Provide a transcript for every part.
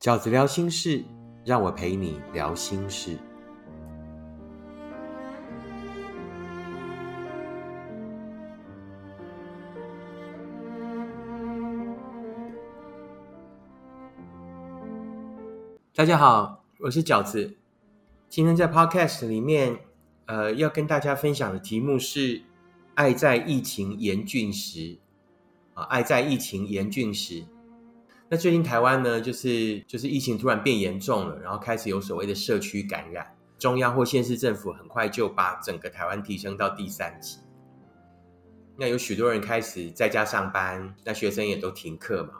饺子聊心事，让我陪你聊心事。大家好，我是饺子。今天在 Podcast 里面，呃，要跟大家分享的题目是“爱在疫情严峻时”。啊，爱在疫情严峻时。那最近台湾呢，就是就是疫情突然变严重了，然后开始有所谓的社区感染，中央或县市政府很快就把整个台湾提升到第三级。那有许多人开始在家上班，那学生也都停课嘛。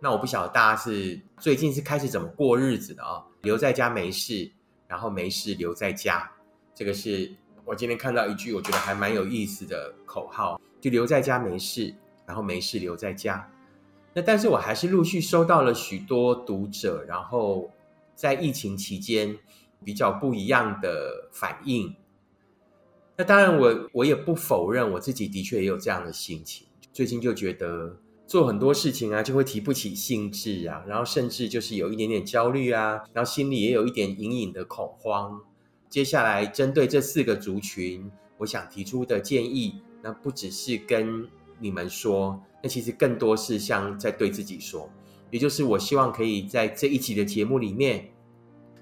那我不晓得大家是最近是开始怎么过日子的啊？留在家没事，然后没事留在家，这个是我今天看到一句我觉得还蛮有意思的口号，就留在家没事，然后没事留在家。那但是我还是陆续收到了许多读者，然后在疫情期间比较不一样的反应。那当然，我我也不否认我自己的确也有这样的心情。最近就觉得做很多事情啊，就会提不起兴致啊，然后甚至就是有一点点焦虑啊，然后心里也有一点隐隐的恐慌。接下来针对这四个族群，我想提出的建议，那不只是跟你们说。那其实更多是像在对自己说，也就是我希望可以在这一集的节目里面，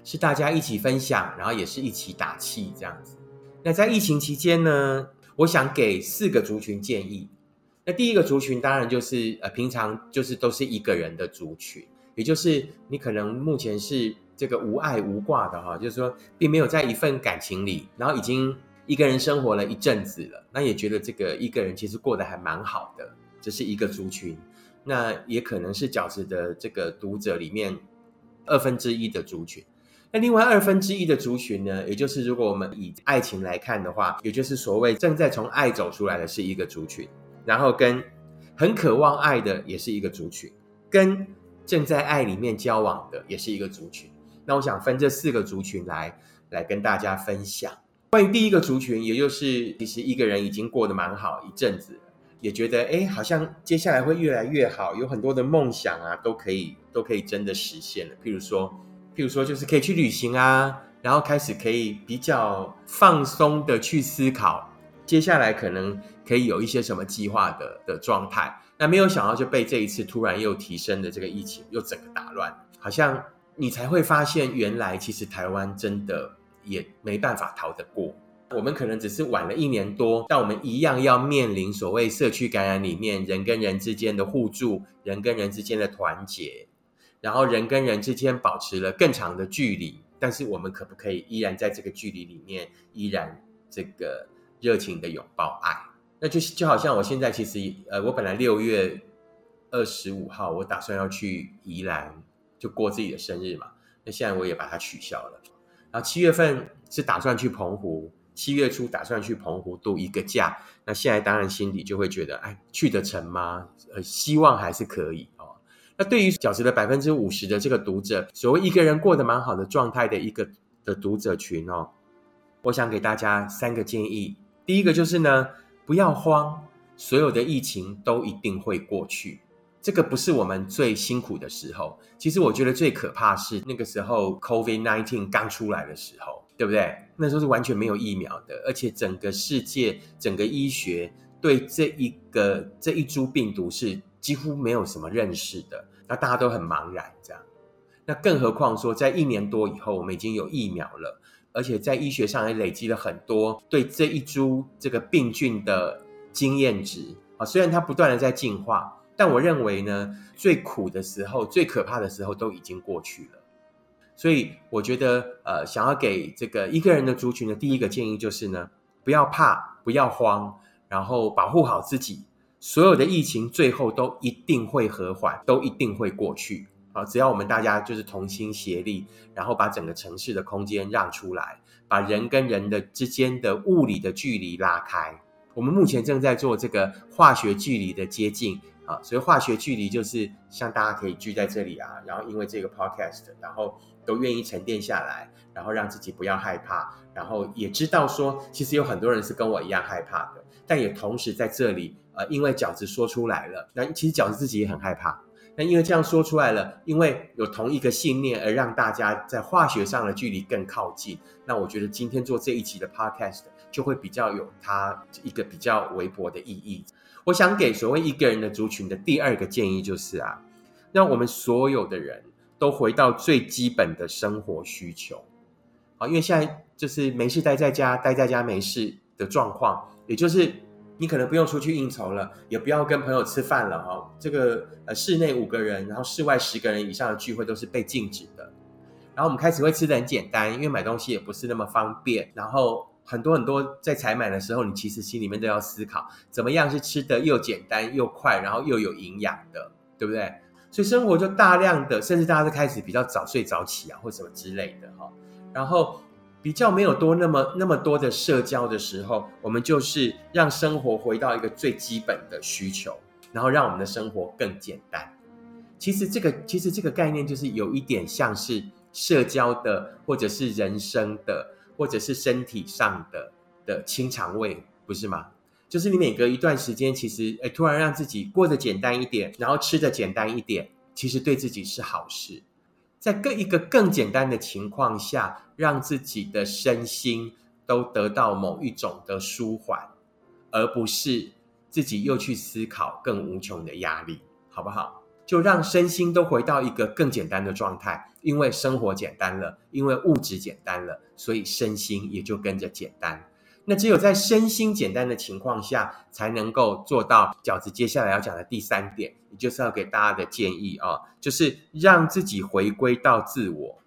是大家一起分享，然后也是一起打气这样子。那在疫情期间呢，我想给四个族群建议。那第一个族群当然就是呃，平常就是都是一个人的族群，也就是你可能目前是这个无爱无挂的哈，就是说并没有在一份感情里，然后已经一个人生活了一阵子了，那也觉得这个一个人其实过得还蛮好的。这是一个族群，那也可能是饺子的这个读者里面二分之一的族群。那另外二分之一的族群呢，也就是如果我们以爱情来看的话，也就是所谓正在从爱走出来的是一个族群，然后跟很渴望爱的也是一个族群，跟正在爱里面交往的也是一个族群。那我想分这四个族群来来跟大家分享。关于第一个族群，也就是其实一个人已经过得蛮好一阵子。也觉得哎，好像接下来会越来越好，有很多的梦想啊，都可以都可以真的实现了。譬如说，譬如说，就是可以去旅行啊，然后开始可以比较放松的去思考，接下来可能可以有一些什么计划的的状态。那没有想到就被这一次突然又提升的这个疫情又整个打乱，好像你才会发现，原来其实台湾真的也没办法逃得过。我们可能只是晚了一年多，但我们一样要面临所谓社区感染里面人跟人之间的互助，人跟人之间的团结，然后人跟人之间保持了更长的距离。但是我们可不可以依然在这个距离里面，依然这个热情的拥抱爱？那就就好像我现在其实呃，我本来六月二十五号我打算要去宜兰就过自己的生日嘛，那现在我也把它取消了。然后七月份是打算去澎湖。七月初打算去澎湖度一个假，那现在当然心里就会觉得，哎，去得成吗？呃，希望还是可以哦。那对于饺子的百分之五十的这个读者，所谓一个人过得蛮好的状态的一个的读者群哦，我想给大家三个建议。第一个就是呢，不要慌，所有的疫情都一定会过去。这个不是我们最辛苦的时候，其实我觉得最可怕是那个时候 COVID nineteen 刚出来的时候。对不对？那时候是完全没有疫苗的，而且整个世界、整个医学对这一个这一株病毒是几乎没有什么认识的，那大家都很茫然这样。那更何况说，在一年多以后，我们已经有疫苗了，而且在医学上也累积了很多对这一株这个病菌的经验值啊。虽然它不断的在进化，但我认为呢，最苦的时候、最可怕的时候都已经过去了。所以我觉得，呃，想要给这个一个人的族群的第一个建议就是呢，不要怕，不要慌，然后保护好自己。所有的疫情最后都一定会和缓，都一定会过去。啊，只要我们大家就是同心协力，然后把整个城市的空间让出来，把人跟人的之间的物理的距离拉开。我们目前正在做这个化学距离的接近。啊，所以化学距离就是像大家可以聚在这里啊，然后因为这个 podcast，然后都愿意沉淀下来，然后让自己不要害怕，然后也知道说，其实有很多人是跟我一样害怕的，但也同时在这里，呃，因为饺子说出来了，那其实饺子自己也很害怕，那因为这样说出来了，因为有同一个信念而让大家在化学上的距离更靠近。那我觉得今天做这一集的 podcast 就会比较有它一个比较微薄的意义。我想给所谓一个人的族群的第二个建议就是啊，让我们所有的人都回到最基本的生活需求。啊，因为现在就是没事待在家，待在家没事的状况，也就是你可能不用出去应酬了，也不要跟朋友吃饭了哈。这个呃，室内五个人，然后室外十个人以上的聚会都是被禁止的。然后我们开始会吃的很简单，因为买东西也不是那么方便。然后很多很多在采买的时候，你其实心里面都要思考，怎么样是吃的又简单又快，然后又有营养的，对不对？所以生活就大量的，甚至大家都开始比较早睡早起啊，或什么之类的哈。然后比较没有多那么那么多的社交的时候，我们就是让生活回到一个最基本的需求，然后让我们的生活更简单。其实这个其实这个概念就是有一点像是社交的，或者是人生的，或者是身体上的的清肠胃，不是吗？就是你每隔一段时间，其实哎，突然让自己过得简单一点，然后吃的简单一点，其实对自己是好事。在更一个更简单的情况下，让自己的身心都得到某一种的舒缓，而不是自己又去思考更无穷的压力，好不好？就让身心都回到一个更简单的状态，因为生活简单了，因为物质简单了，所以身心也就跟着简单。那只有在身心简单的情况下，才能够做到饺子接下来要讲的第三点，也就是要给大家的建议啊，就是让自己回归到自我。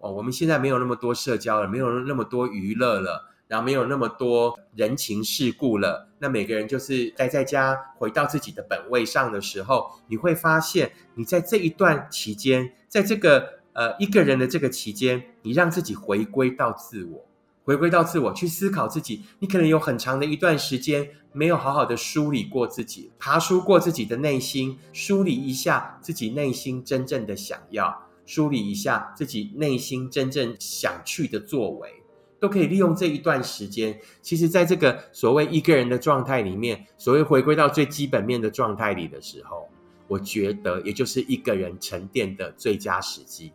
哦，我们现在没有那么多社交了，没有那么多娱乐了，然后没有那么多人情世故了。那每个人就是待在家，回到自己的本位上的时候，你会发现，你在这一段期间，在这个呃一个人的这个期间，你让自己回归到自我。回归到自我，去思考自己。你可能有很长的一段时间没有好好的梳理过自己，爬梳过自己的内心，梳理一下自己内心真正的想要，梳理一下自己内心真正想去的作为，都可以利用这一段时间。其实，在这个所谓一个人的状态里面，所谓回归到最基本面的状态里的时候，我觉得也就是一个人沉淀的最佳时机。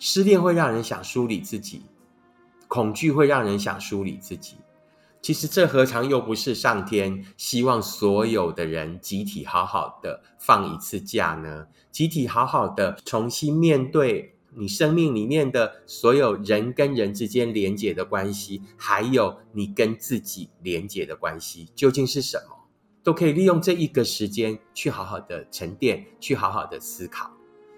失恋会让人想梳理自己。恐惧会让人想梳理自己，其实这何尝又不是上天希望所有的人集体好好的放一次假呢？集体好好的重新面对你生命里面的所有人跟人之间连结的关系，还有你跟自己连结的关系，究竟是什么？都可以利用这一个时间去好好的沉淀，去好好的思考。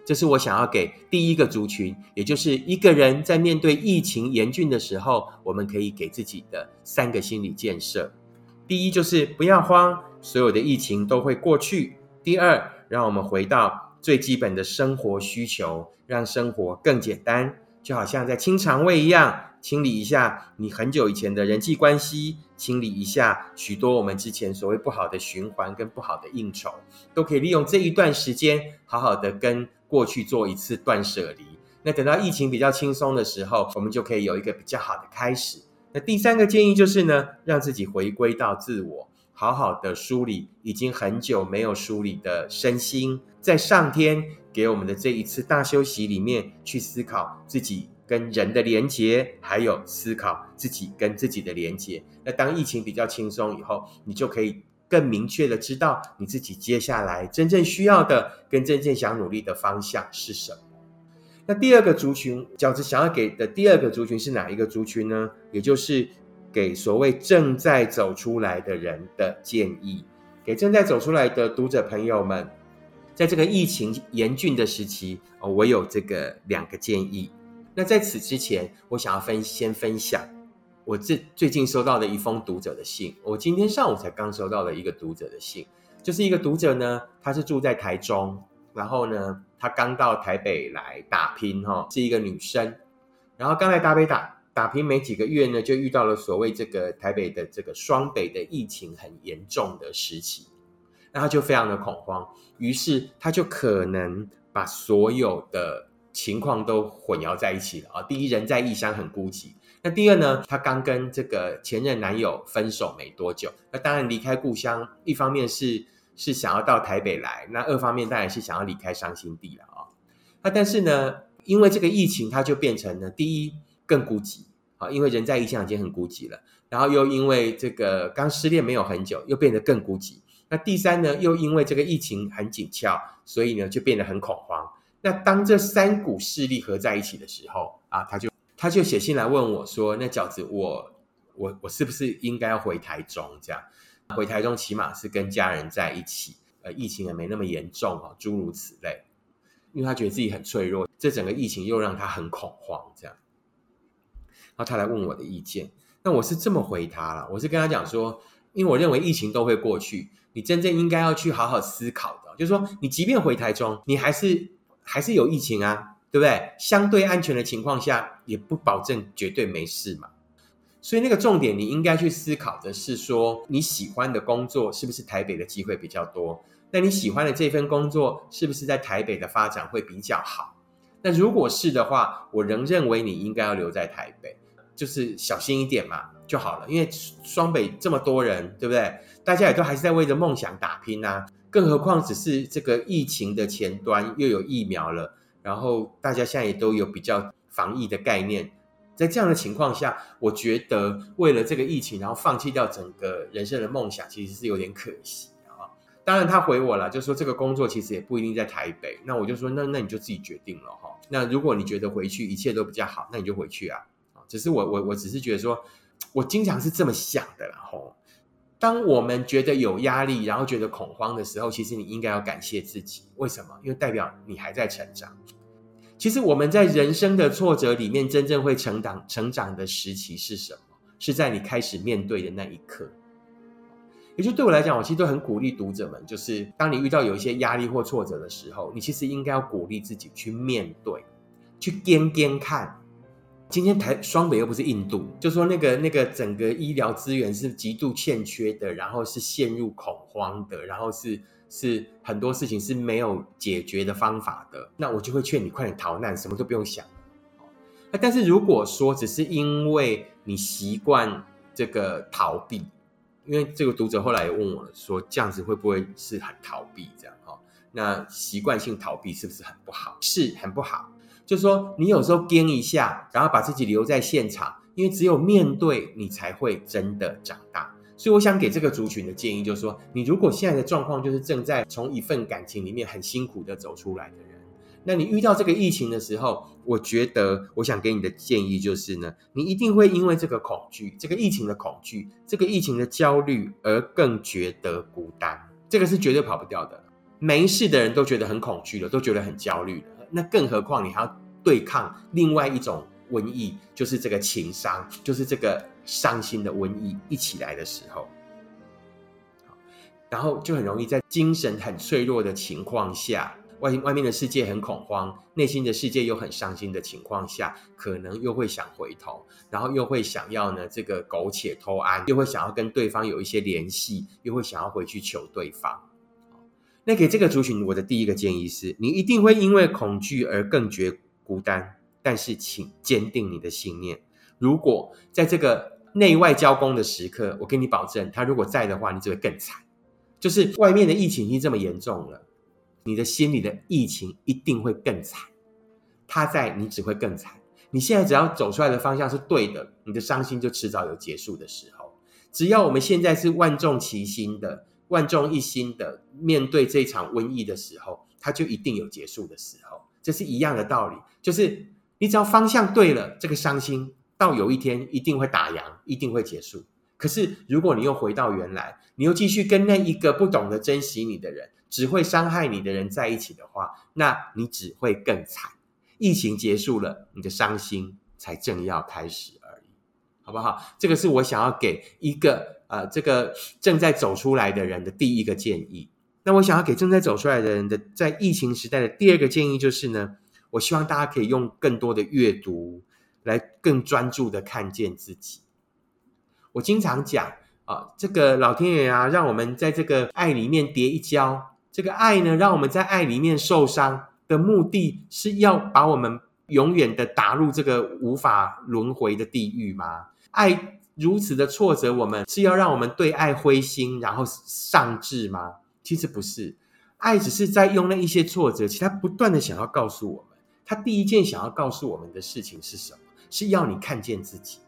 这是我想要给第一个族群，也就是一个人在面对疫情严峻的时候，我们可以给自己的三个心理建设。第一就是不要慌，所有的疫情都会过去。第二，让我们回到最基本的生活需求，让生活更简单，就好像在清肠胃一样，清理一下你很久以前的人际关系，清理一下许多我们之前所谓不好的循环跟不好的应酬，都可以利用这一段时间，好好的跟。过去做一次断舍离，那等到疫情比较轻松的时候，我们就可以有一个比较好的开始。那第三个建议就是呢，让自己回归到自我，好好的梳理已经很久没有梳理的身心，在上天给我们的这一次大休息里面，去思考自己跟人的连结，还有思考自己跟自己的连结。那当疫情比较轻松以后，你就可以。更明确的知道你自己接下来真正需要的跟真正想努力的方向是什么。那第二个族群，饺子想要给的第二个族群是哪一个族群呢？也就是给所谓正在走出来的人的建议，给正在走出来的读者朋友们，在这个疫情严峻的时期，哦，我有这个两个建议。那在此之前，我想要分先分享。我最最近收到的一封读者的信，我今天上午才刚收到了一个读者的信，就是一个读者呢，他是住在台中，然后呢，他刚到台北来打拼，哈，是一个女生，然后刚来台北打打拼没几个月呢，就遇到了所谓这个台北的这个双北的疫情很严重的时期，那他就非常的恐慌，于是他就可能把所有的情况都混淆在一起了啊，第一人在异乡很孤寂。那第二呢？他刚跟这个前任男友分手没多久，那当然离开故乡，一方面是是想要到台北来，那二方面当然是想要离开伤心地了啊。那但是呢，因为这个疫情，他就变成了第一更孤寂啊，因为人在异乡已经很孤寂了，然后又因为这个刚失恋没有很久，又变得更孤寂。那第三呢，又因为这个疫情很紧俏，所以呢就变得很恐慌。那当这三股势力合在一起的时候啊，他就他就写信来问我说：“那饺子，我我我是不是应该要回台中？这样回台中起码是跟家人在一起，呃，疫情也没那么严重啊，诸如此类。因为他觉得自己很脆弱，这整个疫情又让他很恐慌，这样。然后他来问我的意见，那我是这么回他了，我是跟他讲说，因为我认为疫情都会过去。”你真正应该要去好好思考的，就是说，你即便回台中，你还是还是有疫情啊，对不对？相对安全的情况下，也不保证绝对没事嘛。所以那个重点，你应该去思考的是说，你喜欢的工作是不是台北的机会比较多？那你喜欢的这份工作是不是在台北的发展会比较好？那如果是的话，我仍认为你应该要留在台北，就是小心一点嘛就好了。因为双北这么多人，对不对？大家也都还是在为着梦想打拼呐，更何况只是这个疫情的前端又有疫苗了，然后大家现在也都有比较防疫的概念，在这样的情况下，我觉得为了这个疫情，然后放弃掉整个人生的梦想，其实是有点可惜啊。当然他回我了，就说这个工作其实也不一定在台北，那我就说那那你就自己决定了哈。那如果你觉得回去一切都比较好，那你就回去啊。只是我我我只是觉得说，我经常是这么想的啦吼。当我们觉得有压力，然后觉得恐慌的时候，其实你应该要感谢自己。为什么？因为代表你还在成长。其实我们在人生的挫折里面，真正会成长、成长的时期是什么？是在你开始面对的那一刻。也就对我来讲，我其实都很鼓励读者们，就是当你遇到有一些压力或挫折的时候，你其实应该要鼓励自己去面对，去掂掂看。今天台双北又不是印度，就说那个那个整个医疗资源是极度欠缺的，然后是陷入恐慌的，然后是是很多事情是没有解决的方法的，那我就会劝你快点逃难，什么都不用想。但是如果说只是因为你习惯这个逃避，因为这个读者后来也问我说，这样子会不会是很逃避这样哈？那习惯性逃避是不是很不好？是很不好。就说，你有时候跟一下，然后把自己留在现场，因为只有面对你才会真的长大。所以，我想给这个族群的建议，就是说，你如果现在的状况就是正在从一份感情里面很辛苦的走出来的人，那你遇到这个疫情的时候，我觉得我想给你的建议就是呢，你一定会因为这个恐惧、这个疫情的恐惧、这个疫情的焦虑而更觉得孤单。这个是绝对跑不掉的。没事的人都觉得很恐惧了，都觉得很焦虑了，那更何况你还要。对抗另外一种瘟疫，就是这个情伤，就是这个伤心的瘟疫一起来的时候，然后就很容易在精神很脆弱的情况下，外外面的世界很恐慌，内心的世界又很伤心的情况下，可能又会想回头，然后又会想要呢这个苟且偷安，又会想要跟对方有一些联系，又会想要回去求对方。那给这个族群，我的第一个建议是，你一定会因为恐惧而更觉。孤单，但是请坚定你的信念。如果在这个内外交攻的时刻，我跟你保证，他如果在的话，你只会更惨。就是外面的疫情已经这么严重了，你的心里的疫情一定会更惨。他在，你只会更惨。你现在只要走出来的方向是对的，你的伤心就迟早有结束的时候。只要我们现在是万众齐心的、万众一心的面对这场瘟疫的时候，它就一定有结束的时候。这是一样的道理，就是你只要方向对了，这个伤心到有一天一定会打烊，一定会结束。可是如果你又回到原来，你又继续跟那一个不懂得珍惜你的人，只会伤害你的人在一起的话，那你只会更惨。疫情结束了，你的伤心才正要开始而已，好不好？这个是我想要给一个呃这个正在走出来的人的第一个建议。那我想要给正在走出来的人的，在疫情时代的第二个建议就是呢，我希望大家可以用更多的阅读来更专注的看见自己。我经常讲啊，这个老天爷啊，让我们在这个爱里面跌一跤，这个爱呢，让我们在爱里面受伤的目的是要把我们永远的打入这个无法轮回的地狱吗？爱如此的挫折我们，是要让我们对爱灰心，然后丧志吗？其实不是，爱只是在用那一些挫折，其他不断的想要告诉我们，他第一件想要告诉我们的事情是什么？是要你看见自己，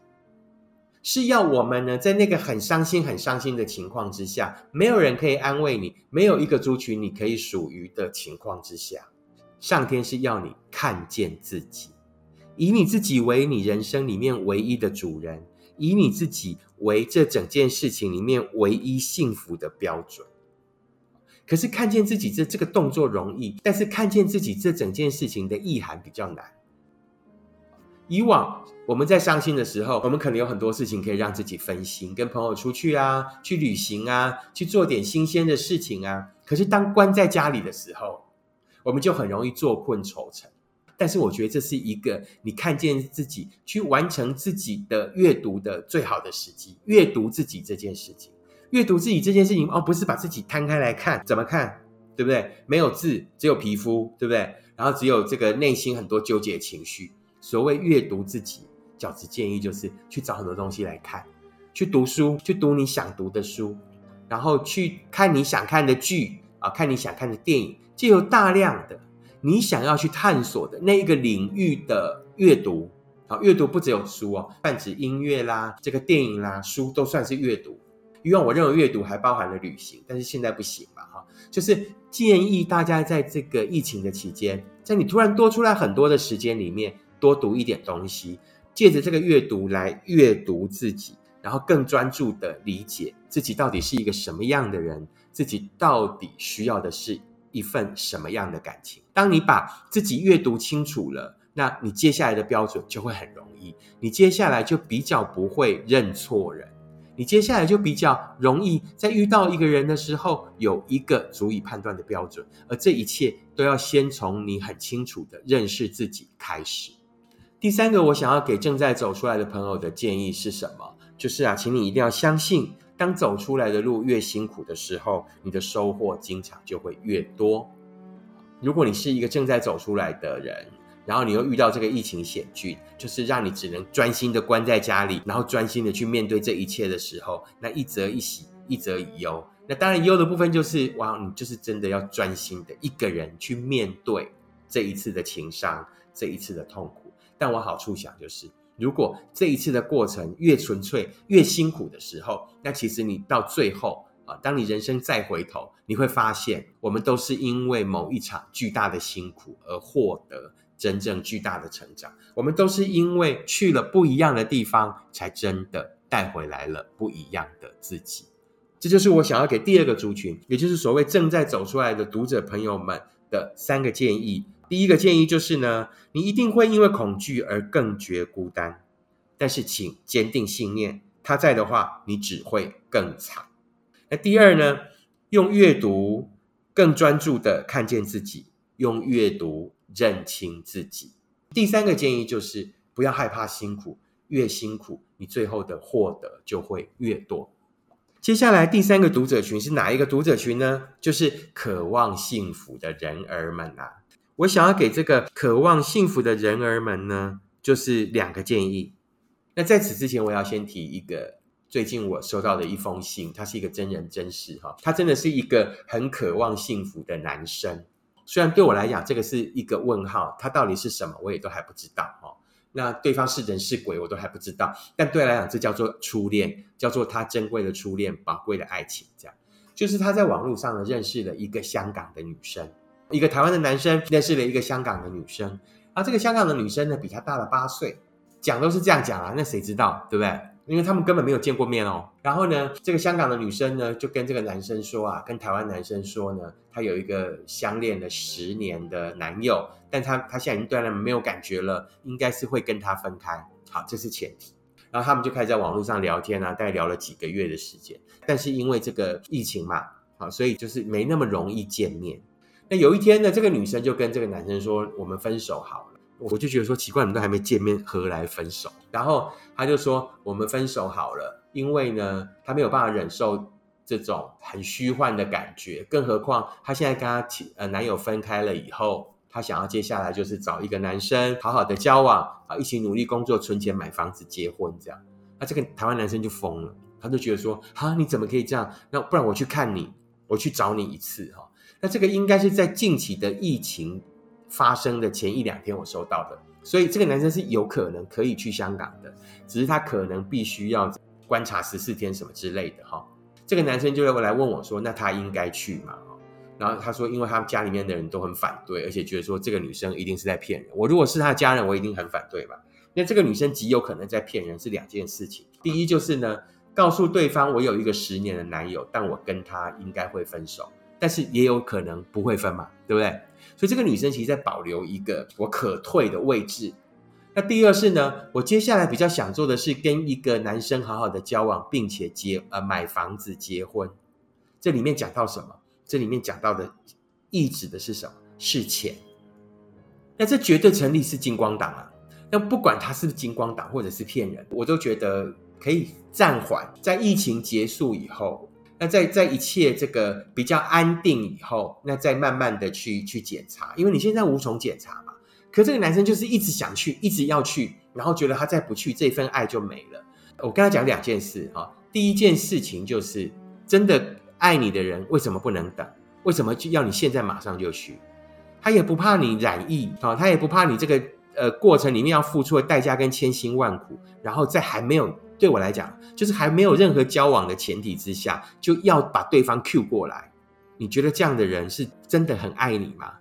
是要我们呢，在那个很伤心、很伤心的情况之下，没有人可以安慰你，没有一个族群你可以属于的情况之下，上天是要你看见自己，以你自己为你人生里面唯一的主人。以你自己为这整件事情里面唯一幸福的标准，可是看见自己这这个动作容易，但是看见自己这整件事情的意涵比较难。以往我们在伤心的时候，我们可能有很多事情可以让自己分心，跟朋友出去啊，去旅行啊，去做点新鲜的事情啊。可是当关在家里的时候，我们就很容易坐困愁城。但是我觉得这是一个你看见自己去完成自己的阅读的最好的时机。阅读自己这件事情，阅读自己这件事情哦，不是把自己摊开来看，怎么看，对不对？没有字，只有皮肤，对不对？然后只有这个内心很多纠结情绪。所谓阅读自己，饺子建议就是去找很多东西来看，去读书，去读你想读的书，然后去看你想看的剧啊，看你想看的电影，就有大量的。你想要去探索的那一个领域的阅读，好，阅读不只有书哦，泛指音乐啦，这个电影啦，书都算是阅读。因为我认为阅读还包含了旅行，但是现在不行嘛，哈，就是建议大家在这个疫情的期间，在你突然多出来很多的时间里面，多读一点东西，借着这个阅读来阅读自己，然后更专注的理解自己到底是一个什么样的人，自己到底需要的是。一份什么样的感情？当你把自己阅读清楚了，那你接下来的标准就会很容易。你接下来就比较不会认错人，你接下来就比较容易在遇到一个人的时候有一个足以判断的标准。而这一切都要先从你很清楚的认识自己开始。第三个，我想要给正在走出来的朋友的建议是什么？就是啊，请你一定要相信。当走出来的路越辛苦的时候，你的收获经常就会越多。如果你是一个正在走出来的人，然后你又遇到这个疫情险峻，就是让你只能专心的关在家里，然后专心的去面对这一切的时候，那一则一喜，一则一忧。那当然忧的部分就是，哇，你就是真的要专心的一个人去面对这一次的情伤，这一次的痛苦。但我好处想就是。如果这一次的过程越纯粹、越辛苦的时候，那其实你到最后啊，当你人生再回头，你会发现，我们都是因为某一场巨大的辛苦而获得真正巨大的成长。我们都是因为去了不一样的地方，才真的带回来了不一样的自己。这就是我想要给第二个族群，也就是所谓正在走出来的读者朋友们的三个建议。第一个建议就是呢，你一定会因为恐惧而更觉孤单，但是请坚定信念，他在的话，你只会更惨。那第二呢，用阅读更专注的看见自己，用阅读认清自己。第三个建议就是不要害怕辛苦，越辛苦，你最后的获得就会越多。接下来第三个读者群是哪一个读者群呢？就是渴望幸福的人儿们啊。我想要给这个渴望幸福的人儿们呢，就是两个建议。那在此之前，我要先提一个最近我收到的一封信，他是一个真人真事哈，他真的是一个很渴望幸福的男生。虽然对我来讲，这个是一个问号，他到底是什么，我也都还不知道哈。那对方是人是鬼，我都还不知道。但对来讲，这叫做初恋，叫做他珍贵的初恋，宝贵的爱情。这样，就是他在网络上呢认识了一个香港的女生。一个台湾的男生认识了一个香港的女生，而这个香港的女生呢比他大了八岁，讲都是这样讲啊，那谁知道对不对？因为他们根本没有见过面哦。然后呢，这个香港的女生呢就跟这个男生说啊，跟台湾男生说呢，她有一个相恋了十年的男友，但她她现在已经对他没有感觉了，应该是会跟他分开。好，这是前提。然后他们就开始在网络上聊天啊，大概聊了几个月的时间，但是因为这个疫情嘛，好，所以就是没那么容易见面。那有一天呢，这个女生就跟这个男生说：“我们分手好了。”我就觉得说奇怪，你们都还没见面，何来分手？然后他就说：“我们分手好了，因为呢，他没有办法忍受这种很虚幻的感觉，更何况他现在跟他呃男友分开了以后，他想要接下来就是找一个男生好好的交往啊，一起努力工作、存钱、买房子、结婚这样。”那这个台湾男生就疯了，他就觉得说：“哈，你怎么可以这样？那不然我去看你。”我去找你一次哈。那这个应该是在近期的疫情发生的前一两天我收到的，所以这个男生是有可能可以去香港的，只是他可能必须要观察十四天什么之类的哈。这个男生就会来问我说：“那他应该去吗？”然后他说：“因为他家里面的人都很反对，而且觉得说这个女生一定是在骗人。我如果是他家人，我一定很反对吧？那这个女生极有可能在骗人，是两件事情。第一就是呢，告诉对方我有一个十年的男友，但我跟他应该会分手，但是也有可能不会分嘛，对不对？所以这个女生其实在保留一个我可退的位置。那第二是呢，我接下来比较想做的是跟一个男生好好的交往，并且结呃买房子结婚。这里面讲到什么？这里面讲到的意指的是什么？是钱。那这绝对成立是金光党啊！那不管他是不是金光党或者是骗人，我都觉得可以暂缓，在疫情结束以后，那在在一切这个比较安定以后，那再慢慢的去去检查，因为你现在无从检查嘛。可这个男生就是一直想去，一直要去，然后觉得他再不去，这份爱就没了。我跟他讲两件事啊，第一件事情就是真的。爱你的人为什么不能等？为什么就要你现在马上就去？他也不怕你染疫啊，他也不怕你这个呃过程里面要付出的代价跟千辛万苦，然后在还没有对我来讲，就是还没有任何交往的前提之下，就要把对方 Q 过来。你觉得这样的人是真的很爱你吗？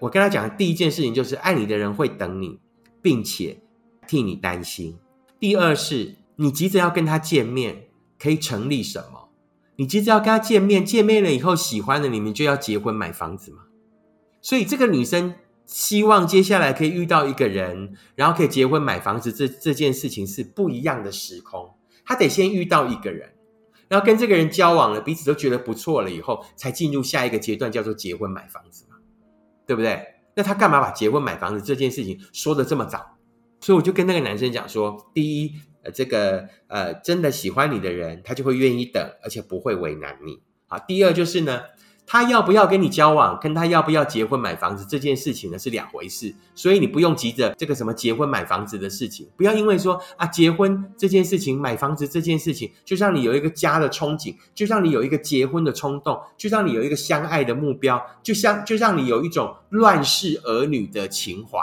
我跟他讲的第一件事情就是，爱你的人会等你，并且替你担心。第二是，你急着要跟他见面，可以成立什么？你急着要跟他见面，见面了以后喜欢了，你们就要结婚买房子吗？所以这个女生希望接下来可以遇到一个人，然后可以结婚买房子，这这件事情是不一样的时空。他得先遇到一个人，然后跟这个人交往了，彼此都觉得不错了以后，才进入下一个阶段，叫做结婚买房子嘛，对不对？那他干嘛把结婚买房子这件事情说的这么早？所以我就跟那个男生讲说，第一。呃，这个呃，真的喜欢你的人，他就会愿意等，而且不会为难你。好，第二就是呢，他要不要跟你交往，跟他要不要结婚买房子这件事情呢是两回事，所以你不用急着这个什么结婚买房子的事情，不要因为说啊结婚这件事情、买房子这件事情，就让你有一个家的憧憬，就让你有一个结婚的冲动，就让你有一个相爱的目标，就像就让你有一种乱世儿女的情怀，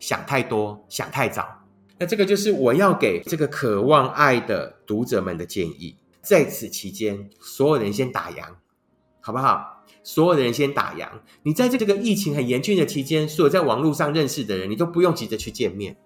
想太多，想太早。那这个就是我要给这个渴望爱的读者们的建议。在此期间，所有人先打烊，好不好？所有的人先打烊。你在这个疫情很严峻的期间，所有在网络上认识的人，你都不用急着去见面，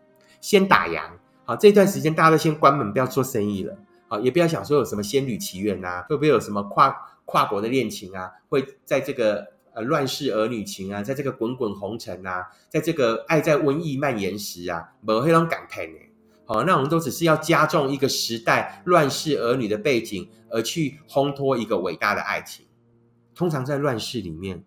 先打烊。好，这段时间大家都先关门，不要做生意了。好，也不要想说有什么仙女奇缘啊，会不会有什么跨跨国的恋情啊，会在这个。呃，乱世儿女情啊，在这个滚滚红尘啊，在这个爱在瘟疫蔓延时啊，没黑龙感叹呢。好，那我们都只是要加重一个时代乱世儿女的背景，而去烘托一个伟大的爱情。通常在乱世里面，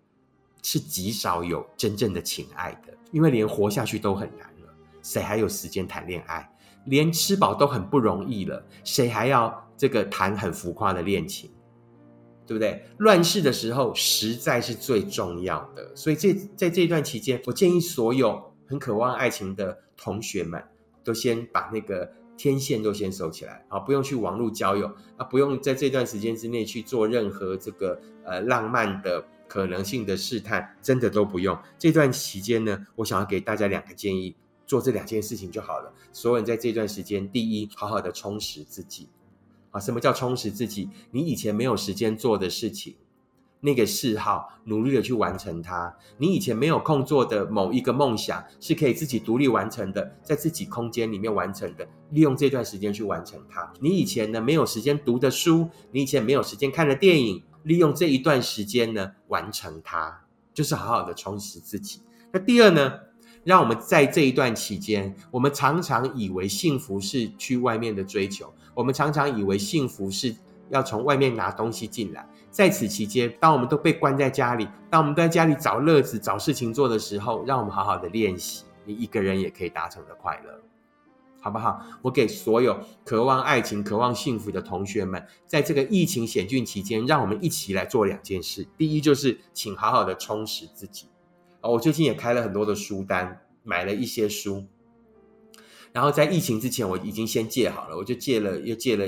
是极少有真正的情爱的，因为连活下去都很难了，谁还有时间谈恋爱？连吃饱都很不容易了，谁还要这个谈很浮夸的恋情？对不对？乱世的时候实在是最重要的，所以这在这一段期间，我建议所有很渴望爱情的同学们，都先把那个天线都先收起来啊，不用去网络交友啊，不用在这段时间之内去做任何这个呃浪漫的可能性的试探，真的都不用。这段期间呢，我想要给大家两个建议，做这两件事情就好了。所有人在这段时间，第一，好好的充实自己。啊，什么叫充实自己？你以前没有时间做的事情，那个嗜好，努力的去完成它。你以前没有空做的某一个梦想，是可以自己独立完成的，在自己空间里面完成的。利用这段时间去完成它。你以前呢没有时间读的书，你以前没有时间看的电影，利用这一段时间呢完成它，就是好好的充实自己。那第二呢，让我们在这一段期间，我们常常以为幸福是去外面的追求。我们常常以为幸福是要从外面拿东西进来，在此期间，当我们都被关在家里，当我们都在家里找乐子、找事情做的时候，让我们好好的练习，你一个人也可以达成的快乐，好不好？我给所有渴望爱情、渴望幸福的同学们，在这个疫情险峻期间，让我们一起来做两件事。第一，就是请好好的充实自己。哦，我最近也开了很多的书单，买了一些书。然后在疫情之前，我已经先借好了，我就借了又借了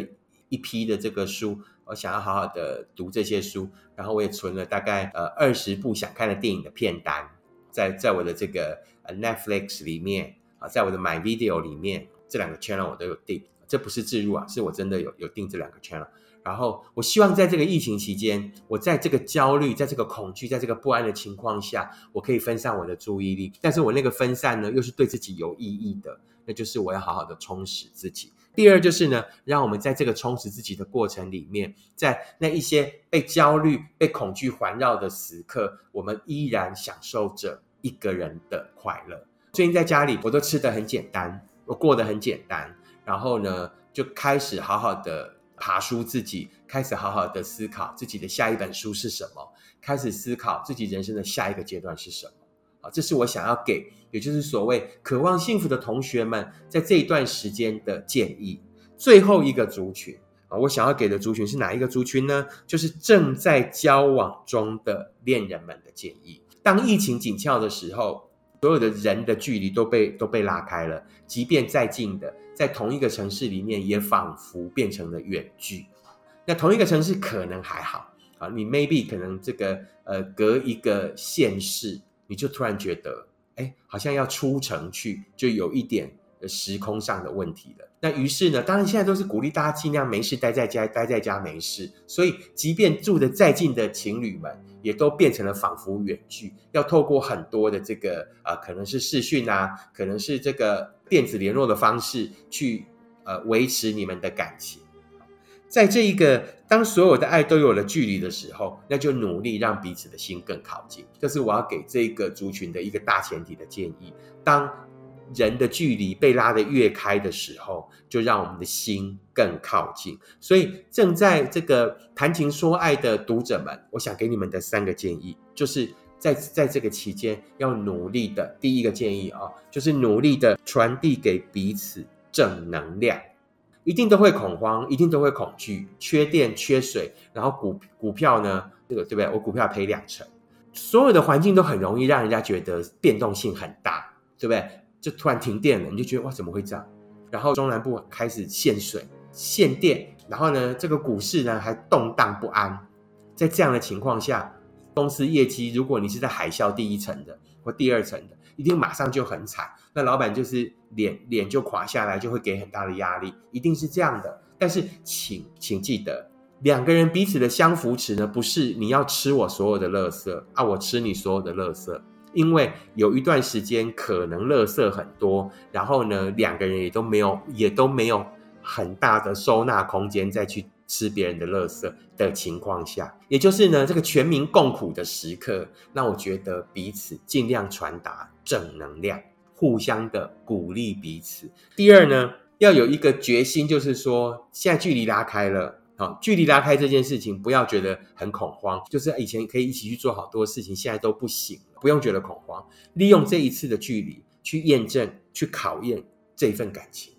一批的这个书，我想要好好的读这些书，然后我也存了大概呃二十部想看的电影的片单，在在我的这个呃 Netflix 里面啊，在我的 My Video 里面，这两个 channel 我都有订，这不是自入啊，是我真的有有订这两个 channel。然后我希望在这个疫情期间，我在这个焦虑、在这个恐惧、在这个不安的情况下，我可以分散我的注意力，但是我那个分散呢，又是对自己有意义的，那就是我要好好的充实自己。第二就是呢，让我们在这个充实自己的过程里面，在那一些被焦虑、被恐惧环绕的时刻，我们依然享受着一个人的快乐。最近在家里，我都吃的很简单，我过得很简单，然后呢，就开始好好的爬书自己，开始好好的思考自己的下一本书是什么，开始思考自己人生的下一个阶段是什么。啊，这是我想要给，也就是所谓渴望幸福的同学们，在这一段时间的建议。最后一个族群啊，我想要给的族群是哪一个族群呢？就是正在交往中的恋人们的建议。当疫情紧俏的时候，所有的人的距离都被都被拉开了，即便再近的，在同一个城市里面，也仿佛变成了远距。那同一个城市可能还好啊，你 maybe 可能这个呃隔一个县市。你就突然觉得，哎，好像要出城去，就有一点时空上的问题了。那于是呢，当然现在都是鼓励大家尽量没事待在家，待在家没事。所以，即便住的再近的情侣们，也都变成了仿佛远距，要透过很多的这个呃，可能是视讯啊，可能是这个电子联络的方式，去呃维持你们的感情。在这一个当所有的爱都有了距离的时候，那就努力让彼此的心更靠近。这是我要给这个族群的一个大前提的建议。当人的距离被拉得越开的时候，就让我们的心更靠近。所以，正在这个谈情说爱的读者们，我想给你们的三个建议，就是在在这个期间要努力的。第一个建议啊，就是努力的传递给彼此正能量。一定都会恐慌，一定都会恐惧，缺电、缺水，然后股股票呢？这个对不对？我股票赔两成，所有的环境都很容易让人家觉得变动性很大，对不对？就突然停电了，你就觉得哇，怎么会这样？然后中南部开始限水、限电，然后呢，这个股市呢还动荡不安。在这样的情况下，公司业绩，如果你是在海啸第一层的或第二层的。一定马上就很惨，那老板就是脸脸就垮下来，就会给很大的压力，一定是这样的。但是，请请记得，两个人彼此的相扶持呢，不是你要吃我所有的垃圾啊，我吃你所有的垃圾。因为有一段时间可能垃圾很多，然后呢，两个人也都没有也都没有很大的收纳空间再去。吃别人的垃圾的情况下，也就是呢，这个全民共苦的时刻，那我觉得彼此尽量传达正能量，互相的鼓励彼此。第二呢，要有一个决心，就是说，现在距离拉开了，好，距离拉开这件事情，不要觉得很恐慌，就是以前可以一起去做好多事情，现在都不行了，不用觉得恐慌，利用这一次的距离去验证、去考验这份感情。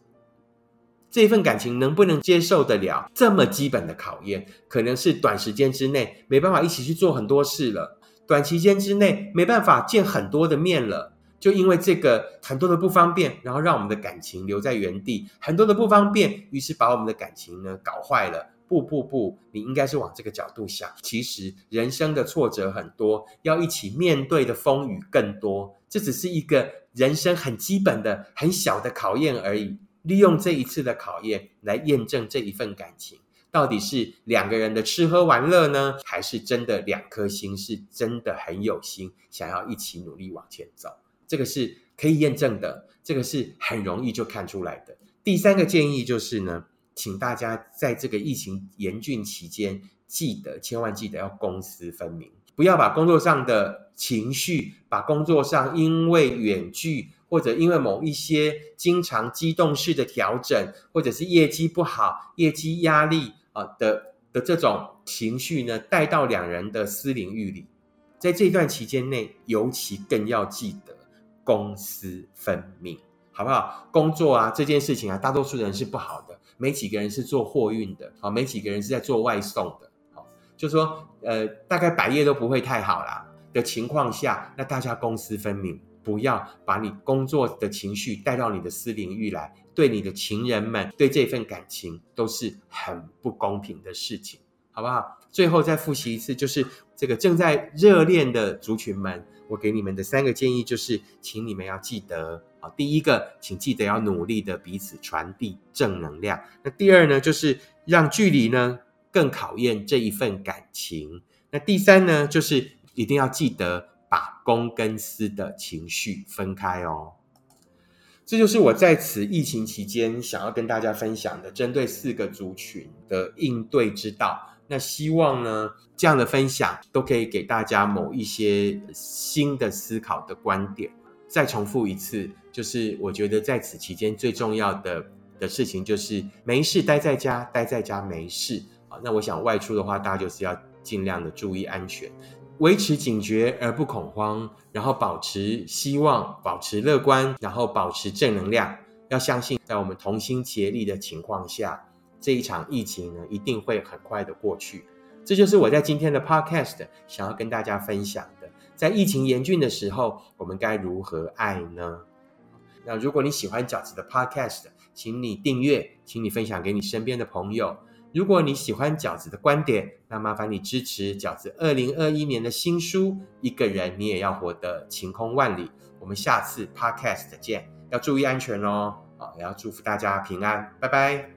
这份感情能不能接受得了这么基本的考验？可能是短时间之内没办法一起去做很多事了，短期间之内没办法见很多的面了，就因为这个很多的不方便，然后让我们的感情留在原地，很多的不方便，于是把我们的感情呢搞坏了。不不不，你应该是往这个角度想。其实人生的挫折很多，要一起面对的风雨更多，这只是一个人生很基本的、很小的考验而已。利用这一次的考验来验证这一份感情，到底是两个人的吃喝玩乐呢，还是真的两颗心是真的很有心，想要一起努力往前走？这个是可以验证的，这个是很容易就看出来的。第三个建议就是呢，请大家在这个疫情严峻期间，记得千万记得要公私分明，不要把工作上的情绪，把工作上因为远距。或者因为某一些经常机动式的调整，或者是业绩不好、业绩压力啊的的这种情绪呢，带到两人的私领域里，在这段期间内，尤其更要记得公私分明，好不好？工作啊这件事情啊，大多数人是不好的，没几个人是做货运的，啊，没几个人是在做外送的，好，就说呃，大概百业都不会太好啦的情况下，那大家公私分明。不要把你工作的情绪带到你的私领域来，对你的情人们，对这份感情都是很不公平的事情。好不好？最后再复习一次，就是这个正在热恋的族群们，我给你们的三个建议就是，请你们要记得啊，第一个，请记得要努力的彼此传递正能量。那第二呢，就是让距离呢更考验这一份感情。那第三呢，就是一定要记得把公跟私的情绪分开哦。这就是我在此疫情期间想要跟大家分享的，针对四个族群的应对之道。那希望呢，这样的分享都可以给大家某一些新的思考的观点。再重复一次，就是我觉得在此期间最重要的的事情就是没事待在家，待在家没事啊。那我想外出的话，大家就是要尽量的注意安全，维持警觉而不恐慌，然后保持希望，保持乐观，然后保持正能量。要相信，在我们同心协力的情况下。这一场疫情呢，一定会很快的过去。这就是我在今天的 Podcast 想要跟大家分享的。在疫情严峻的时候，我们该如何爱呢？那如果你喜欢饺子的 Podcast，请你订阅，请你分享给你身边的朋友。如果你喜欢饺子的观点，那麻烦你支持饺子二零二一年的新书《一个人你也要活得晴空万里》。我们下次 Podcast 见，要注意安全哦。好，也要祝福大家平安，拜拜。